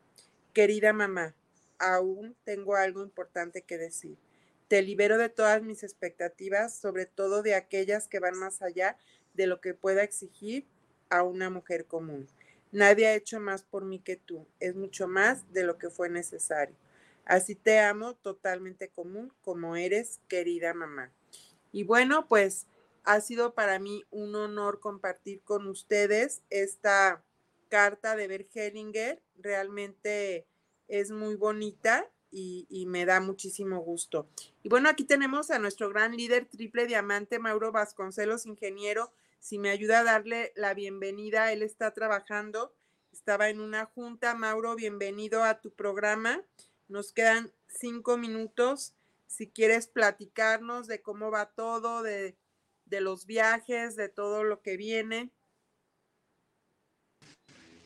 Querida mamá, aún tengo algo importante que decir. Te libero de todas mis expectativas, sobre todo de aquellas que van más allá de lo que pueda exigir a una mujer común. Nadie ha hecho más por mí que tú. Es mucho más de lo que fue necesario. Así te amo totalmente común como eres, querida mamá. Y bueno, pues ha sido para mí un honor compartir con ustedes esta carta de Bert Hellinger. Realmente es muy bonita y, me da muchísimo gusto. Y bueno, aquí tenemos a nuestro gran líder triple diamante, Mauro Vasconcelos, ingeniero. Si me ayuda a darle la bienvenida, él está trabajando, estaba en una junta. Mauro, bienvenido a tu programa. Nos quedan cinco minutos. Si quieres platicarnos de cómo va todo, de, de los viajes, de todo lo que viene.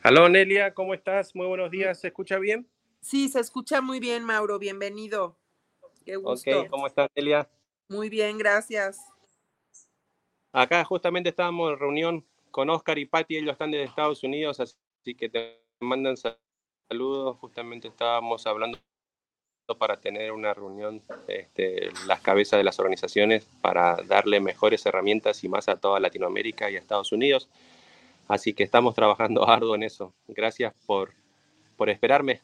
Aló, Nelia, ¿cómo estás? Muy buenos días. ¿Se escucha bien? Sí, se escucha muy bien, Mauro. Bienvenido. Qué gusto. Ok, ¿cómo estás, Elia? Muy bien, gracias. Acá justamente estábamos en reunión con Oscar y Patti, ellos están desde Estados Unidos, así que te mandan saludos. Justamente estábamos hablando para tener una reunión, este, las cabezas de las organizaciones, para darle mejores herramientas y más a toda Latinoamérica y a Estados Unidos. Así que estamos trabajando arduo en eso. Gracias por, por esperarme.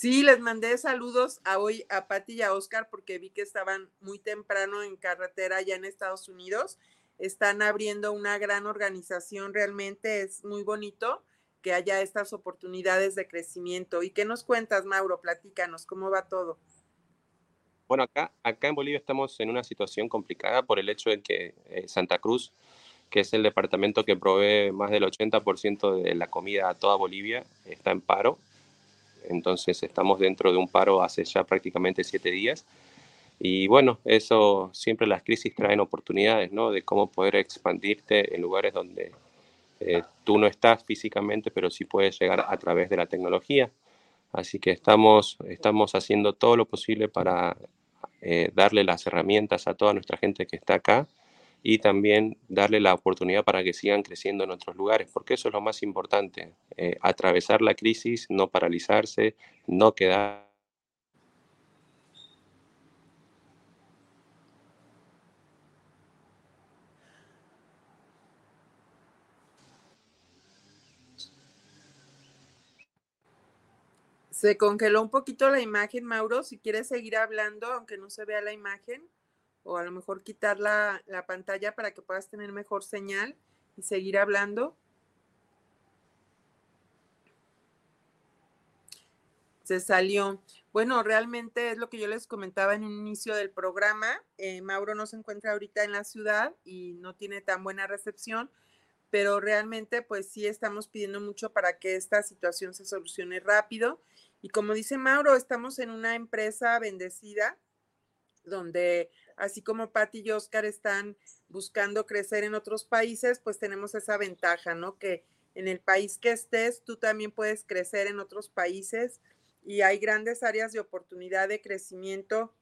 Sí, les mandé saludos a hoy a Patti y a Oscar porque vi que estaban muy temprano en carretera ya en Estados Unidos. Están abriendo una gran organización, realmente es muy bonito que haya estas oportunidades de crecimiento. ¿Y qué nos cuentas, Mauro? Platícanos, ¿cómo va todo? Bueno, acá, acá en Bolivia estamos en una situación complicada por el hecho de que eh, Santa Cruz, que es el departamento que provee más del 80% de la comida a toda Bolivia, está en paro entonces estamos dentro de un paro hace ya prácticamente siete días. Y bueno, eso siempre las crisis traen oportunidades, ¿no? De cómo poder expandirte en lugares donde eh, tú no estás físicamente, pero sí puedes llegar a través de la tecnología. Así que estamos, estamos haciendo todo lo posible para eh, darle las herramientas a toda nuestra gente que está acá y también darle la oportunidad para que sigan creciendo en otros lugares, porque eso es lo más importante, eh, atravesar la crisis, no paralizarse, no quedar Se congeló un poquito la imagen, Mauro. Si quieres seguir hablando, aunque no se vea la imagen o a lo mejor quitar la, pantalla para que puedas tener mejor señal y seguir hablando. Se salió. Bueno, realmente es lo que yo les comentaba en un inicio del programa. Eh, Mauro no se encuentra ahorita en la ciudad y no tiene tan buena recepción, pero realmente pues sí estamos pidiendo mucho para que esta situación se solucione rápido. Y como dice Mauro, estamos en una empresa bendecida donde así como Patti y Oscar están buscando crecer en otros países, pues tenemos esa ventaja, ¿no? Que en el país que estés, tú también puedes crecer en otros países y hay grandes áreas de oportunidad de crecimiento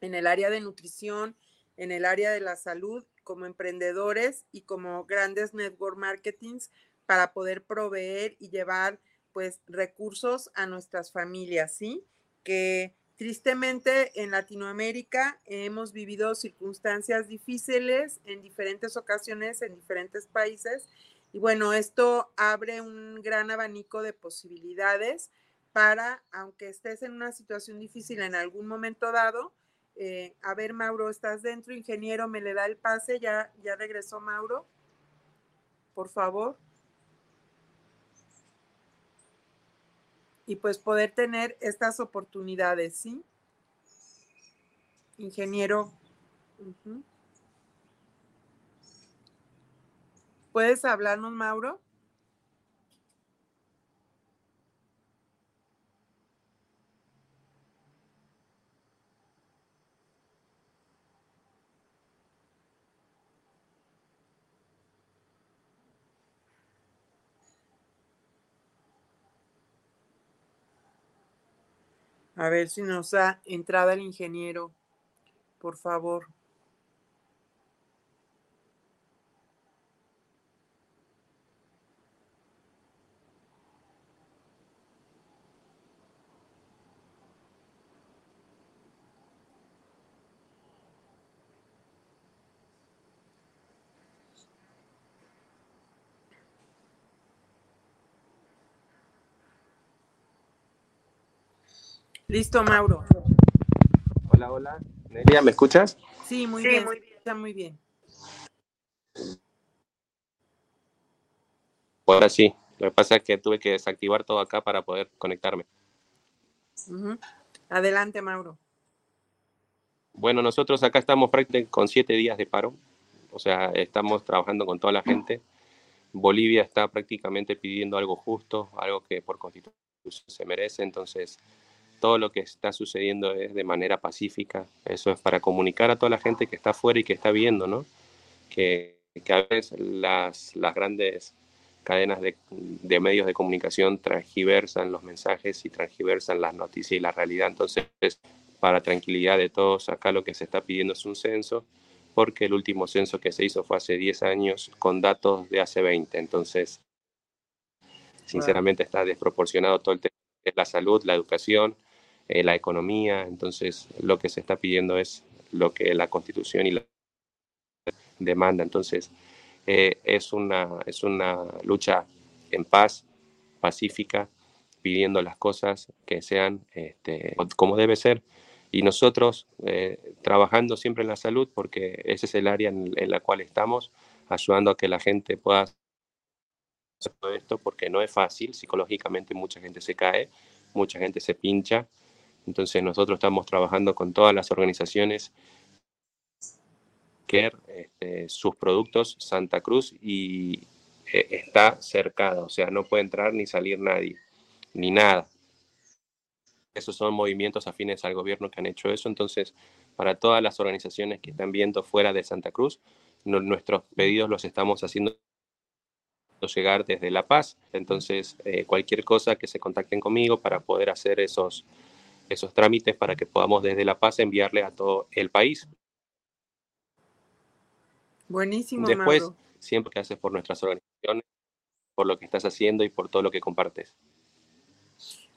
en el área de nutrición, en el área de la salud, como emprendedores y como grandes network marketings para poder proveer y llevar pues recursos a nuestras familias, ¿sí? Que Tristemente, en Latinoamérica hemos vivido circunstancias difíciles en diferentes ocasiones, en diferentes países. Y bueno, esto abre un gran abanico de posibilidades para, aunque estés en una situación difícil en algún momento dado, eh, a ver, Mauro, ¿estás dentro? Ingeniero, ¿me le da el pase? ¿Ya, ya regresó Mauro? Por favor. Y pues poder tener estas oportunidades, ¿sí? Ingeniero. ¿Puedes hablarnos, Mauro? A ver si nos da entrada el ingeniero, por favor. Listo, Mauro. Hola, hola. Nelia, ¿me escuchas? Sí, muy bien. Está muy bien. Ahora sí. Lo que pasa es que tuve que desactivar todo acá para poder conectarme. Adelante, Mauro. Bueno, nosotros acá estamos prácticamente con siete días de paro. O sea, estamos trabajando con toda la gente. Bolivia está prácticamente pidiendo algo justo, algo que por constitución se merece. Entonces, todo lo que está sucediendo es de manera pacífica. Eso es para comunicar a toda la gente que está afuera y que está viendo, ¿no? Que, que a veces las, las grandes cadenas de, de, medios de comunicación transgiversan los mensajes y transgiversan las noticias y la realidad. Entonces, para tranquilidad de todos, acá lo que se está pidiendo es un censo, porque el último censo que se hizo fue hace 10 años con datos de hace 20. Entonces, sinceramente está desproporcionado todo el tema de la salud, la educación, eh, la economía. Entonces, lo que se está pidiendo es lo que la Constitución y la demanda. Entonces, eh, es, una, es una lucha en paz, pacífica, pidiendo las cosas que sean este, como debe ser. Y nosotros eh, trabajando siempre en la salud, porque ese es el área en, en, la cual estamos, ayudando a que la gente pueda hacer todo esto, porque no es fácil, psicológicamente mucha gente se cae, mucha gente se pincha, entonces nosotros estamos trabajando con todas las organizaciones que este, sus productos Santa Cruz y eh, está cercada, o sea, no puede entrar ni salir nadie, ni nada. Esos son movimientos afines al gobierno que han hecho eso. Entonces, para todas las organizaciones que están viendo fuera de Santa Cruz, nuestros pedidos los estamos haciendo llegar desde La Paz. Entonces, eh, cualquier cosa que se contacten conmigo para poder hacer esos, esos trámites para que podamos desde La Paz enviarle a todo el país. Buenísimo. Después, Mauro. siempre que haces por nuestras organizaciones, por lo que estás haciendo y por todo lo que compartes.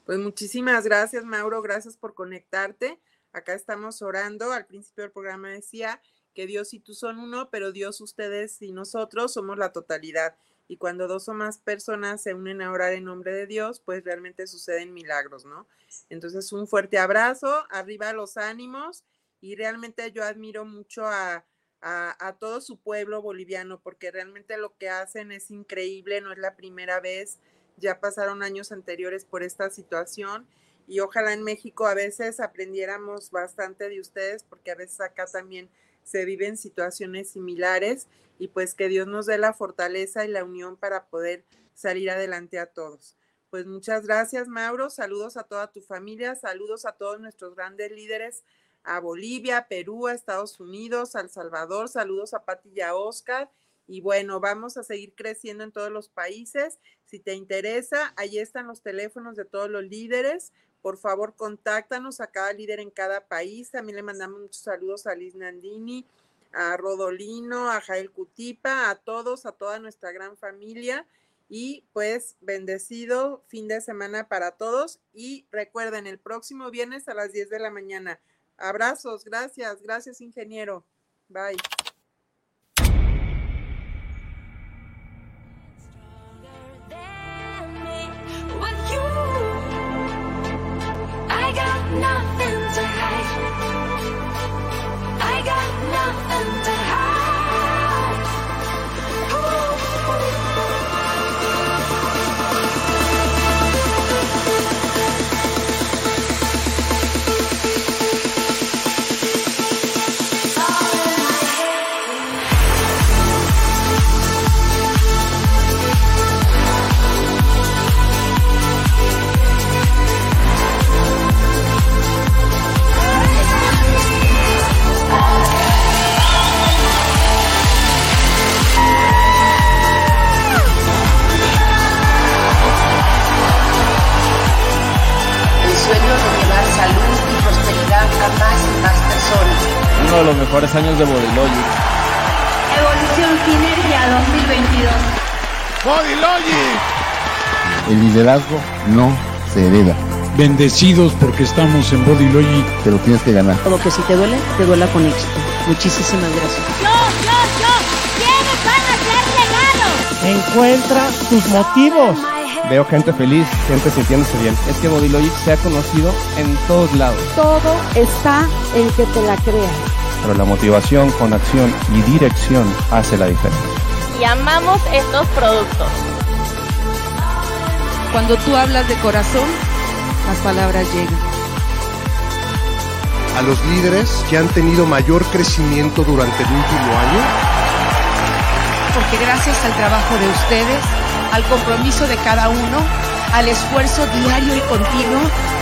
Pues muchísimas gracias, Mauro. Gracias por conectarte. Acá estamos orando. Al principio del programa decía que Dios y tú son uno, pero Dios, ustedes y nosotros somos la totalidad. Y cuando dos o más personas se unen a orar en nombre de Dios, pues realmente suceden milagros, ¿no? Entonces, un fuerte abrazo, arriba los ánimos y realmente yo admiro mucho a, a, todo su pueblo boliviano porque realmente lo que hacen es increíble, no es la primera vez, ya pasaron años anteriores por esta situación y ojalá en México a veces aprendiéramos bastante de ustedes porque a veces acá también se viven situaciones similares y pues que Dios nos dé la fortaleza y la unión para poder salir adelante a todos. Pues muchas gracias, Mauro. Saludos a toda tu familia, saludos a todos nuestros grandes líderes, a Bolivia, Perú, Estados Unidos, a El Salvador, saludos a Pati y a Oscar. Y bueno, vamos a seguir creciendo en todos los países. Si te interesa, ahí están los teléfonos de todos los líderes. Por favor, contáctanos a cada líder en cada país. También le mandamos muchos saludos a Liz Nandini, a Rodolino, a Jael Cutipa, a todos, a toda nuestra gran familia. Y pues bendecido fin de semana para todos. Y recuerden, el próximo viernes a las 10 de la mañana. Abrazos, gracias, gracias ingeniero. Bye. De los mejores años de Bodylogic. Evolución Sinergia 2022. Bodylogic. El liderazgo no se hereda. Bendecidos porque estamos en Bodylogic. Te lo tienes que ganar. Todo que si te duele, te duela con éxito. Muchísimas gracias. Yo, yo, yo. ¿Quiénes van a ser regalos? Encuentra tus motivos. Veo gente feliz, gente sintiéndose bien. Es que Bodylogic se ha conocido en todos lados. Todo está en que te la creas. Pero la motivación con acción y dirección hace la diferencia. Y amamos estos productos. Cuando tú hablas de corazón, las palabras llegan. A los líderes que han tenido mayor crecimiento durante el último año. Porque gracias al trabajo de ustedes, al compromiso de cada uno, al esfuerzo diario y continuo,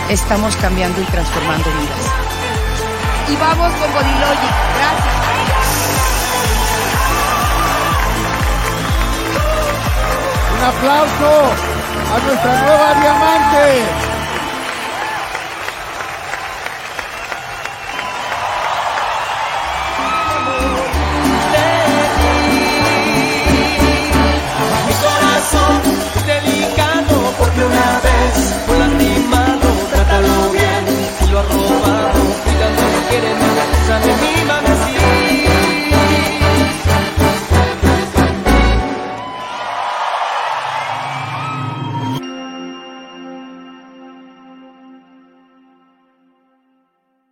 estamos cambiando y transformando vidas. Y vamos con Bodylogic. Gracias. Un aplauso a nuestra nueva diamante. I'm